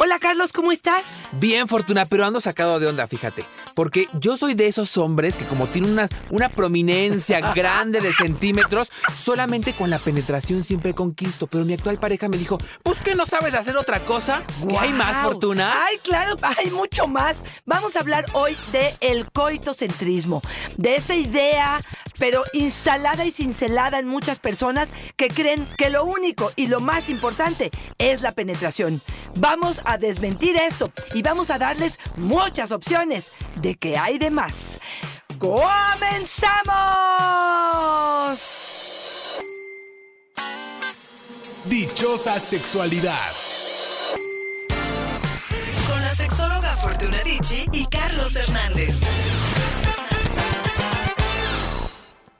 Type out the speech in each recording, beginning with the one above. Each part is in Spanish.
Hola Carlos, ¿cómo estás? Bien, Fortuna, pero ando sacado de onda, fíjate. Porque yo soy de esos hombres que como tienen una, una prominencia grande de centímetros, solamente con la penetración siempre conquisto. Pero mi actual pareja me dijo, pues que no sabes hacer otra cosa. ¿Que hay más. Fortuna? Ay, claro, hay mucho más. Vamos a hablar hoy de el coitocentrismo, de esta idea, pero instalada y cincelada en muchas personas que creen que lo único y lo más importante es la penetración. Vamos a desmentir esto y vamos a darles muchas opciones de que hay de más. ¡Comenzamos! Dichosa sexualidad. Con la sexóloga Fortuna Dicci y Carlos Hernández.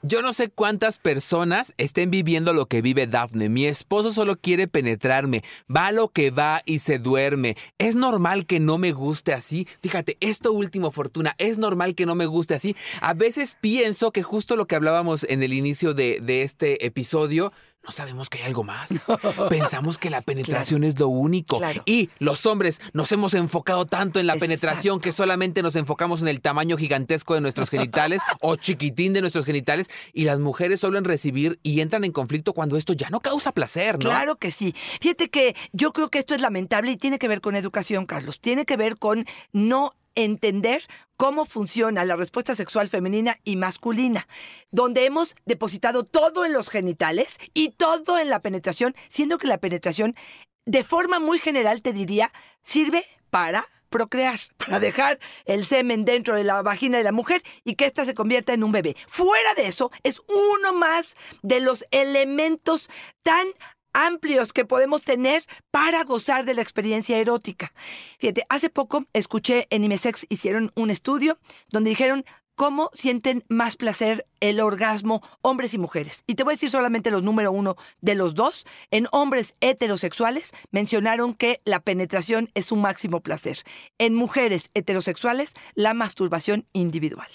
Yo no sé cuántas personas estén viviendo lo que vive Daphne. Mi esposo solo quiere penetrarme. Va lo que va y se duerme. Es normal que no me guste así. Fíjate, esto último, Fortuna, es normal que no me guste así. A veces pienso que justo lo que hablábamos en el inicio de, de este episodio, no sabemos que hay algo más. Pensamos que la penetración es lo único. Claro. Y los hombres nos hemos enfocado tanto en la Exacto. penetración que solamente nos enfocamos en el tamaño gigantesco de nuestros genitales o chiquitín de nuestros genitales y las mujeres solo en recibir y entran en conflicto cuando esto ya no causa placer, ¿no? Claro que sí. Fíjate que yo creo que esto es lamentable y tiene que ver con educación, Carlos. Tiene que ver con no entender cómo funciona la respuesta sexual femenina y masculina, donde hemos depositado todo en los genitales y todo en la penetración, siendo que la penetración, de forma muy general, te diría, sirve para procrear, para dejar el semen dentro de la vagina de la mujer y que ésta se convierta en un bebé. Fuera de eso, es uno más de los elementos tan amplios que podemos tener para gozar de la experiencia erótica. Fíjate, hace poco escuché en Imesex hicieron un estudio donde dijeron cómo sienten más placer el orgasmo hombres y mujeres. Y te voy a decir solamente los número uno de los dos. En hombres heterosexuales mencionaron que la penetración es un máximo placer. En mujeres heterosexuales, la masturbación individual.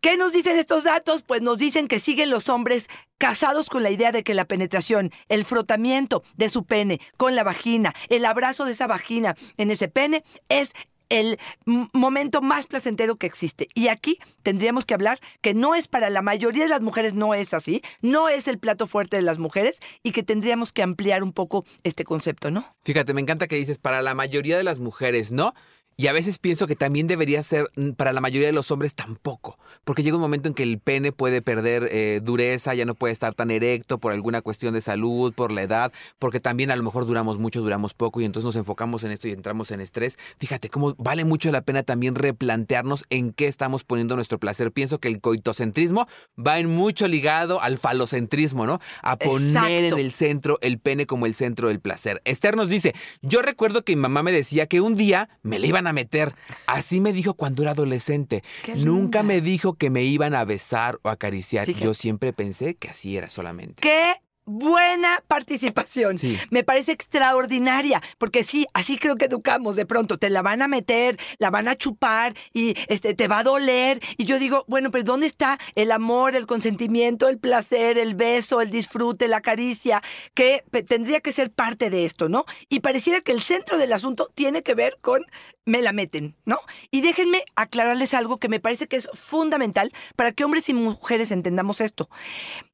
¿Qué nos dicen estos datos? Pues nos dicen que siguen los hombres casados con la idea de que la penetración, el frotamiento de su pene con la vagina, el abrazo de esa vagina en ese pene es el momento más placentero que existe. Y aquí tendríamos que hablar que no es para la mayoría de las mujeres, no es así, no es el plato fuerte de las mujeres y que tendríamos que ampliar un poco este concepto, ¿no? Fíjate, me encanta que dices para la mayoría de las mujeres, ¿no? Y a veces pienso que también debería ser mm, para la mayoría de los hombres tampoco, porque llega un momento en que el pene puede perder eh, dureza, ya no puede estar tan erecto por alguna cuestión de salud, por la edad, porque también a lo mejor duramos mucho, duramos poco y entonces nos enfocamos en esto y entramos en estrés. Fíjate cómo vale mucho la pena también replantearnos en qué estamos poniendo nuestro placer. Pienso que el coitocentrismo va en mucho ligado al falocentrismo, ¿no? A poner Exacto. en el centro el pene como el centro del placer. Esther nos dice, yo recuerdo que mi mamá me decía que un día me le iban a meter. Así me dijo cuando era adolescente. Qué Nunca linda. me dijo que me iban a besar o acariciar. Fíjate. Yo siempre pensé que así era solamente. ¡Qué buena participación! Sí. Me parece extraordinaria, porque sí, así creo que educamos de pronto. Te la van a meter, la van a chupar y este, te va a doler. Y yo digo, bueno, pero ¿dónde está el amor, el consentimiento, el placer, el beso, el disfrute, la caricia? Que tendría que ser parte de esto, ¿no? Y pareciera que el centro del asunto tiene que ver con me la meten, ¿no? Y déjenme aclararles algo que me parece que es fundamental para que hombres y mujeres entendamos esto.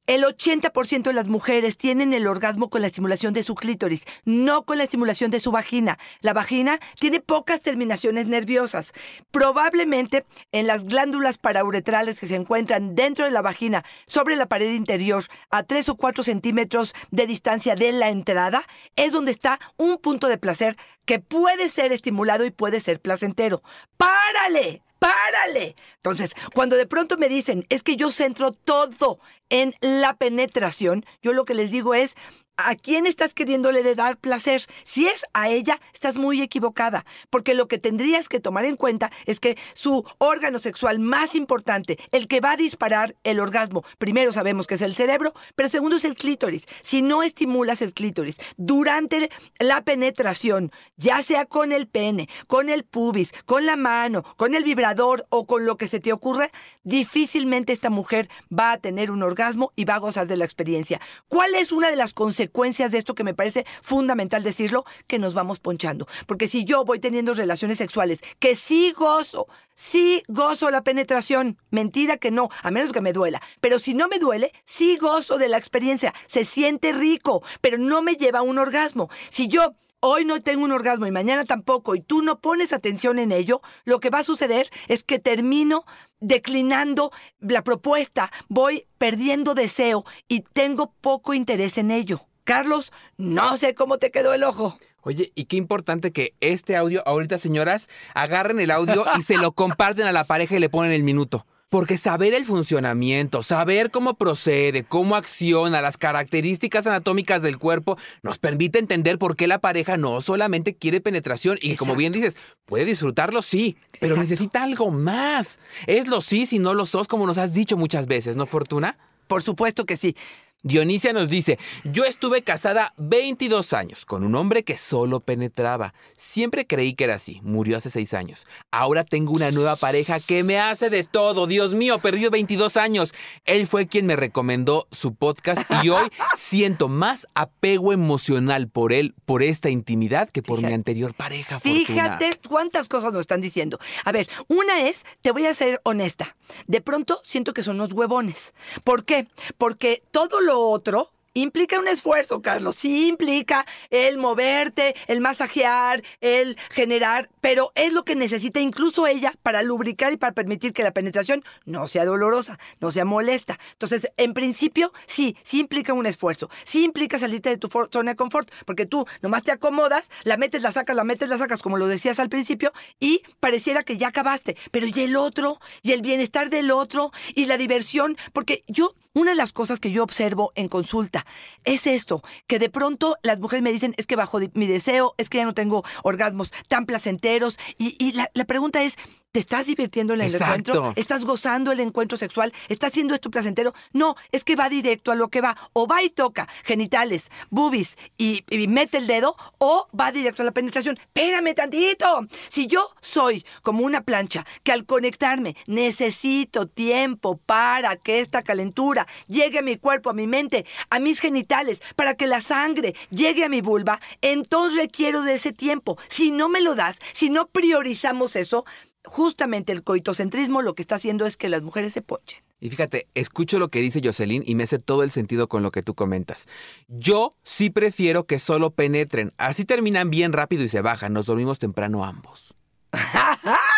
El 80% de las mujeres tienen el orgasmo con la estimulación de su clítoris, no con la estimulación de su vagina. La vagina tiene pocas terminaciones nerviosas. Probablemente en las glándulas parauretrales que se encuentran dentro de la vagina, sobre la pared interior, a 3 o 4 centímetros de distancia de la entrada, es donde está un punto de placer que puede ser estimulado y puede ser placentero. ¡Párale! ¡Párale! Entonces, cuando de pronto me dicen, es que yo centro todo en la penetración, yo lo que les digo es, ¿a quién estás queriéndole dar placer? Si es a ella, estás muy equivocada, porque lo que tendrías que tomar en cuenta es que su órgano sexual más importante, el que va a disparar el orgasmo, primero sabemos que es el cerebro, pero segundo es el clítoris. Si no estimulas el clítoris durante la penetración, ya sea con el pene, con el pubis, con la mano, con el vibrador o con lo que se te ocurra, difícilmente esta mujer va a tener un orgasmo y va a gozar de la experiencia. ¿Cuál es una de las consecuencias consecuencias de esto que me parece fundamental decirlo, que nos vamos ponchando. Porque si yo voy teniendo relaciones sexuales, que sí gozo, sí gozo la penetración, mentira que no, a menos que me duela, pero si no me duele, sí gozo de la experiencia, se siente rico, pero no me lleva a un orgasmo. Si yo hoy no tengo un orgasmo y mañana tampoco, y tú no pones atención en ello, lo que va a suceder es que termino declinando la propuesta, voy perdiendo deseo y tengo poco interés en ello. Carlos, no sé cómo te quedó el ojo. Oye, y qué importante que este audio, ahorita señoras, agarren el audio y se lo comparten a la pareja y le ponen el minuto. Porque saber el funcionamiento, saber cómo procede, cómo acciona, las características anatómicas del cuerpo, nos permite entender por qué la pareja no solamente quiere penetración y como bien dices, puede disfrutarlo, sí, pero Exacto. necesita algo más. Es lo sí si no lo sos, como nos has dicho muchas veces, ¿no, Fortuna? Por supuesto que sí. Dionisia nos dice, yo estuve casada 22 años con un hombre que solo penetraba. Siempre creí que era así. Murió hace 6 años. Ahora tengo una nueva pareja que me hace de todo. Dios mío, perdió 22 años. Él fue quien me recomendó su podcast y hoy siento más apego emocional por él, por esta intimidad, que por mi anterior pareja. Fortuna. Fíjate cuántas cosas nos están diciendo. A ver, una es, te voy a ser honesta. De pronto siento que son unos huevones. ¿Por qué? Porque todo lo otro implica un esfuerzo, Carlos. Sí implica el moverte, el masajear, el generar, pero es lo que necesita incluso ella para lubricar y para permitir que la penetración no sea dolorosa, no sea molesta. Entonces, en principio, sí, sí implica un esfuerzo. Sí implica salirte de tu zona de confort, porque tú nomás te acomodas, la metes, la sacas, la metes, la sacas, como lo decías al principio, y pareciera que ya acabaste. Pero y el otro, y el bienestar del otro, y la diversión, porque yo, una de las cosas que yo observo en consulta es esto, que de pronto las mujeres me dicen, es que bajo mi deseo, es que ya no tengo orgasmos tan placenteros, y, y la, la pregunta es, ¿te estás divirtiendo en el Exacto. encuentro? ¿Estás gozando el encuentro sexual? ¿Estás haciendo esto placentero? No, es que va directo a lo que va. O va y toca genitales, boobies y, y mete el dedo, o va directo a la penetración. Espérame tantito. Si yo soy como una plancha que al conectarme necesito tiempo para que esta calentura llegue a mi cuerpo, a mi mente, a mis genitales, para que la sangre llegue a mi vulva, entonces requiero de ese tiempo. Si no me lo das, si no priorizamos eso, justamente el coitocentrismo lo que está haciendo es que las mujeres se ponchen. Y fíjate, escucho lo que dice Jocelyn y me hace todo el sentido con lo que tú comentas. Yo sí prefiero que solo penetren. Así terminan bien rápido y se bajan. Nos dormimos temprano ambos.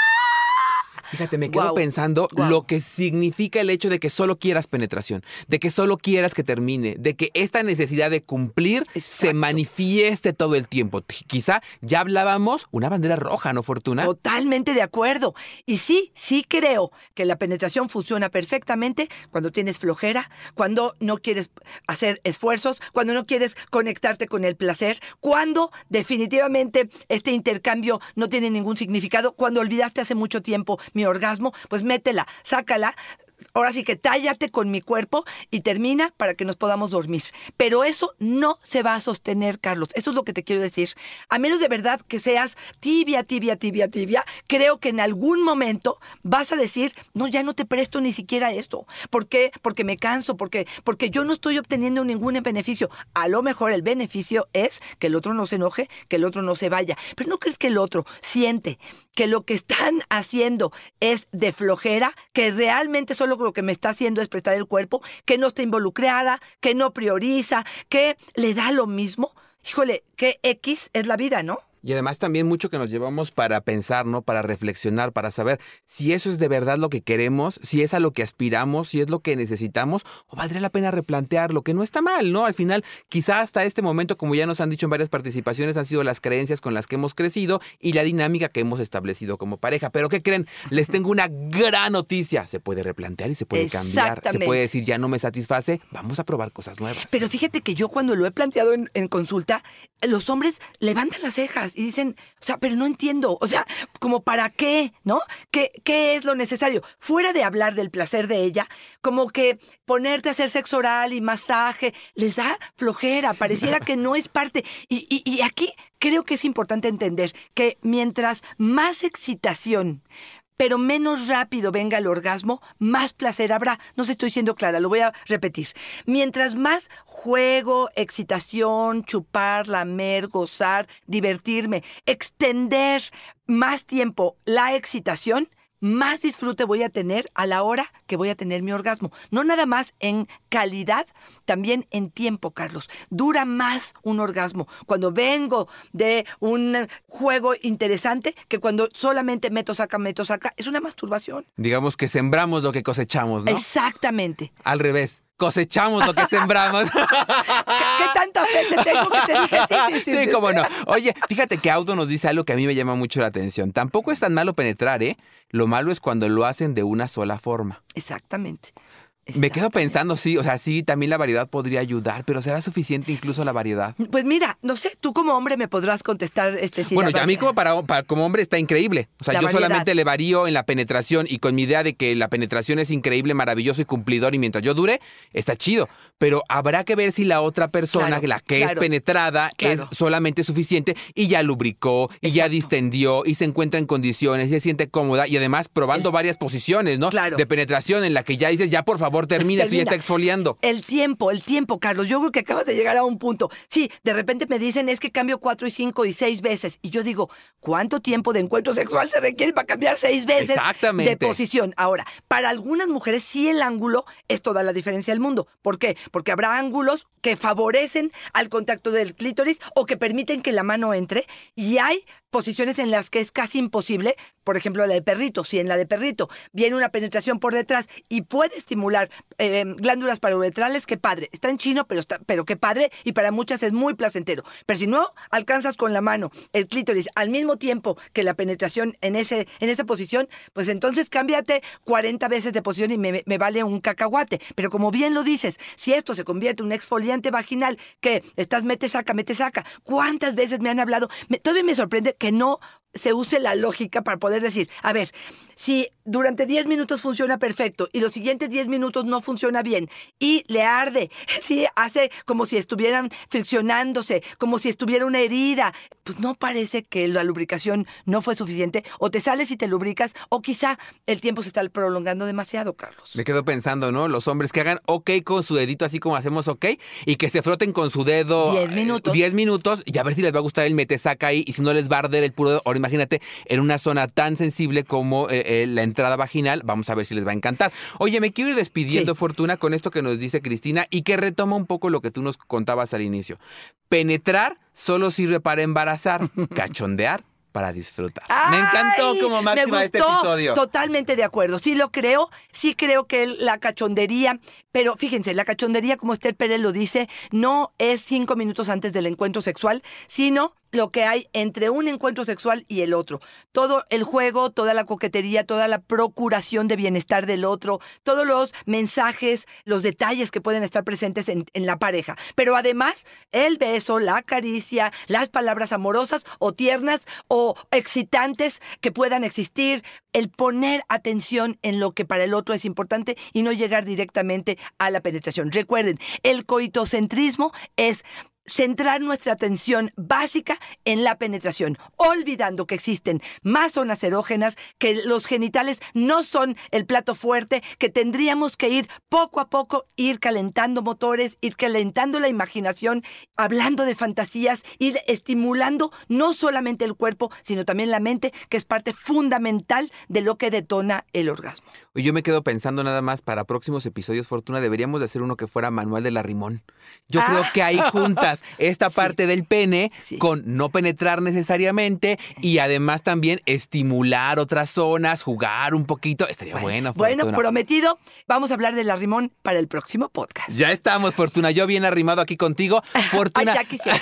Fíjate, me quedo pensando lo que significa el hecho de que solo quieras penetración, de que solo quieras que termine, de que esta necesidad de cumplir se manifieste todo el tiempo. Quizá ya hablábamos una bandera roja, ¿no, Fortuna? Totalmente de acuerdo. Y sí, sí creo que la penetración funciona perfectamente cuando tienes flojera, cuando no quieres hacer esfuerzos, cuando no quieres conectarte con el placer, cuando definitivamente este intercambio no tiene ningún significado, cuando olvidaste hace mucho tiempo mi orgasmo, pues métela, sácala. Ahora sí que tállate con mi cuerpo y termina para que nos podamos dormir. Pero eso no se va a sostener, Carlos. Eso es lo que te quiero decir. A menos de verdad que seas tibia, tibia, tibia, tibia, creo que en algún momento vas a decir, no, ya no te presto ni siquiera esto. ¿Por qué? Porque me canso, porque, porque yo no estoy obteniendo ningún beneficio. A lo mejor el beneficio es que el otro no se enoje, que el otro no se vaya. Pero ¿no crees que el otro siente que lo que están haciendo es de flojera, que realmente solo lo que me está haciendo es prestar el cuerpo, que no está involucrada, que no prioriza, que le da lo mismo? Híjole, qué X es la vida, ¿no? Y además también mucho que nos llevamos para pensar, ¿no? Para reflexionar, para saber si eso es de verdad lo que queremos, si es a lo que aspiramos, si es lo que necesitamos, o valdría la pena replantearlo, que no está mal, ¿no? Al final, quizá hasta este momento, como ya nos han dicho en varias participaciones, han sido las creencias con las que hemos crecido y la dinámica que hemos establecido como pareja. Pero ¿qué creen? Les tengo una gran noticia. Se puede replantear y se puede cambiar. Se puede decir, ya no me satisface, vamos a probar cosas nuevas. Pero fíjate que yo cuando lo he planteado en, en consulta, los hombres levantan las cejas y dicen, o sea, pero no entiendo, o sea, como para qué, ¿no? ¿Qué, qué es lo necesario? Fuera de hablar del placer de ella, como que ponerte a hacer sexo oral y masaje, les da flojera, pareciera que no es parte. Y, y- y aquí creo que es importante entender que mientras más excitación pero menos rápido venga el orgasmo, más placer habrá. No sé, estoy siendo clara, lo voy a repetir. Mientras más juego, excitación, chupar, lamer, gozar, divertirme, extender más tiempo la excitación, más disfrute voy a tener a la hora que voy a tener mi orgasmo. No nada más en calidad, también en tiempo, Carlos. Dura más un orgasmo cuando vengo de un juego interesante que cuando solamente meto, saca, meto, saca. Es una masturbación. Digamos que sembramos lo que cosechamos, ¿no? Exactamente. Al revés. Cosechamos lo que sembramos. ¿Qué, qué tanta fe te tengo que te dije sí, sí, sí, Sí, sí. cómo no. Oye, fíjate que Auto nos dice algo que a mí me llama mucho la atención. Tampoco es tan malo penetrar, ¿eh? Lo malo es cuando lo hacen de una sola forma. Exactamente. Me quedo pensando, sí, o sea, sí, también la variedad podría ayudar, pero ¿será suficiente incluso la variedad? Pues mira, no sé, tú como hombre me podrás contestar este si bueno, a mí como, para, para- como hombre está increíble. O sea, La yo variedad. solamente le varío en la penetración y con mi idea de que la penetración es increíble, maravilloso y cumplidor y mientras yo dure, está chido. Pero habrá que ver si la otra persona, Claro, la que claro, es penetrada, claro. es solamente suficiente y ya lubricó y ya distendió y se encuentra en condiciones y se siente cómoda y además probando varias posiciones, ¿no? Claro. De penetración en la que ya dices, ya por favor termina, esto ya Termina. está exfoliando. El tiempo, el tiempo, Carlos. Yo creo que acabas de llegar a un punto. Sí, de repente me dicen es que cambio cuatro y cinco y seis veces. Y yo digo, ¿cuánto tiempo de encuentro sexual se requiere para cambiar seis veces Exactamente. de posición? Ahora, para algunas mujeres sí el ángulo es toda la diferencia del mundo. ¿Por qué? Porque habrá ángulos que favorecen al contacto del clítoris o que permiten que la mano entre y hay posiciones en las que es casi imposible, por ejemplo la de perrito, si en la de perrito viene una penetración por detrás y puede estimular eh, glándulas paruretrales, qué padre, está en chino, pero, está, pero qué padre y para muchas es muy placentero. Pero si no alcanzas con la mano el clítoris al mismo tiempo que la penetración en, ese, en esa posición, pues entonces cámbiate 40 veces de posición y me, me vale un cacahuate. Pero como bien lo dices, si esto se convierte en un exfoliante vaginal que estás mete, saca, mete, saca, ¿cuántas veces me han hablado? Me- todavía me sorprende que no se use la lógica para poder decir, a ver, si durante 10 minutos funciona perfecto y los siguientes 10 minutos no funciona bien y le arde, si hace como si estuvieran friccionándose, como si estuviera una herida, pues no parece que la lubricación no fue suficiente o te sales y te lubricas o quizá el tiempo se está prolongando demasiado, Carlos. Me quedo pensando, ¿no? Los hombres que hagan ok con su dedito así como hacemos ok y que se froten con su dedo Diez eh, minutos. 10 minutos y a ver si les va a gustar el mete saca ahí y si no les va a arder el puro dedo. Imagínate en una zona tan sensible como eh, eh, la entrada vaginal, vamos a ver si les va a encantar. Oye, me quiero ir despidiendo, Sí. Fortuna, con esto que nos dice Cristina y que retoma un poco lo que tú nos contabas al inicio. Penetrar solo sirve para embarazar, cachondear para disfrutar. me encantó como máxima me este episodio. Totalmente de acuerdo. Sí lo creo, sí creo que la cachondería, pero fíjense, la cachondería, como Esther Pérez lo dice, no es cinco minutos antes del encuentro sexual, sino lo que hay entre un encuentro sexual y el otro. Todo el juego, toda la coquetería, toda la procuración de bienestar del otro, todos los mensajes, los detalles que pueden estar presentes en, la pareja. Pero además, el beso, la caricia, las palabras amorosas o tiernas o excitantes que puedan existir, el poner atención en lo que para el otro es importante y no llegar directamente a la penetración. Recuerden, el coitocentrismo es centrar nuestra atención básica en la penetración, olvidando que existen más zonas erógenas, que los genitales no son el plato fuerte, que tendríamos que ir poco a poco, ir calentando motores, ir calentando la imaginación, hablando de fantasías, ir estimulando no solamente el cuerpo, sino también la mente, que es parte fundamental de lo que detona el orgasmo. Y yo me quedo pensando nada más para próximos episodios, Fortuna, deberíamos de hacer uno que fuera manual de la rimón. Yo Ah. creo que ahí juntas esta parte del pene con no penetrar necesariamente y además también estimular otras zonas, jugar un poquito. Estaría bueno, Bueno, Fortuna. prometido, vamos a hablar de la rimón para el próximo podcast. Ya estamos, Fortuna. Yo bien arrimado aquí contigo. Fortuna. Ay, ya quisiera.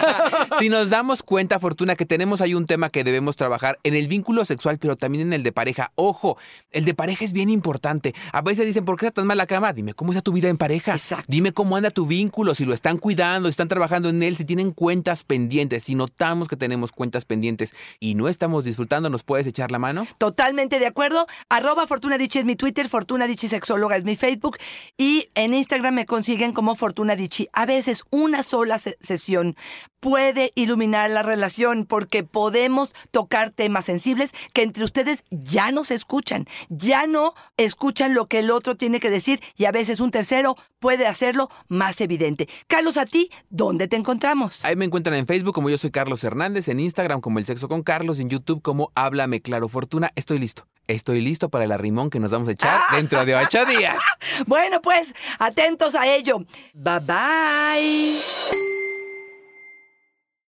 si nos damos cuenta, Fortuna, que tenemos ahí un tema que debemos trabajar en el vínculo sexual, pero también en el de pareja. Ojo, el de pareja es bien importante. A veces dicen, ¿por qué está tan mal la cama? Dime cómo está tu vida en pareja. Exacto. Dime cómo anda tu vínculo, si lo están cuidando, si están trabajando en él, si tienen cuentas pendientes, si notamos que tenemos cuentas pendientes y no estamos disfrutando, ¿nos puedes echar la mano? Totalmente de acuerdo. Arroba Fortuna es mi Twitter, Fortuna Dichi Sexóloga es mi Facebook y en Instagram me consiguen como Fortuna Dichi. A veces una sola se- sesión puede iluminar la relación porque podemos tocar temas sensibles que entre ustedes ya no se escuchan, ya no escuchan lo que el otro tiene que decir y a veces un tercero puede hacerlo más evidente. Carlos, a ti, ¿dónde te encontramos? Ahí me encuentran en Facebook como yo soy Carlos Hernández, en Instagram como El Sexo con Carlos, en YouTube como Háblame Claro Fortuna. Estoy listo. Estoy listo para el arrimón que nos vamos a echar dentro de ocho días. Bueno, pues atentos a ello. Bye bye.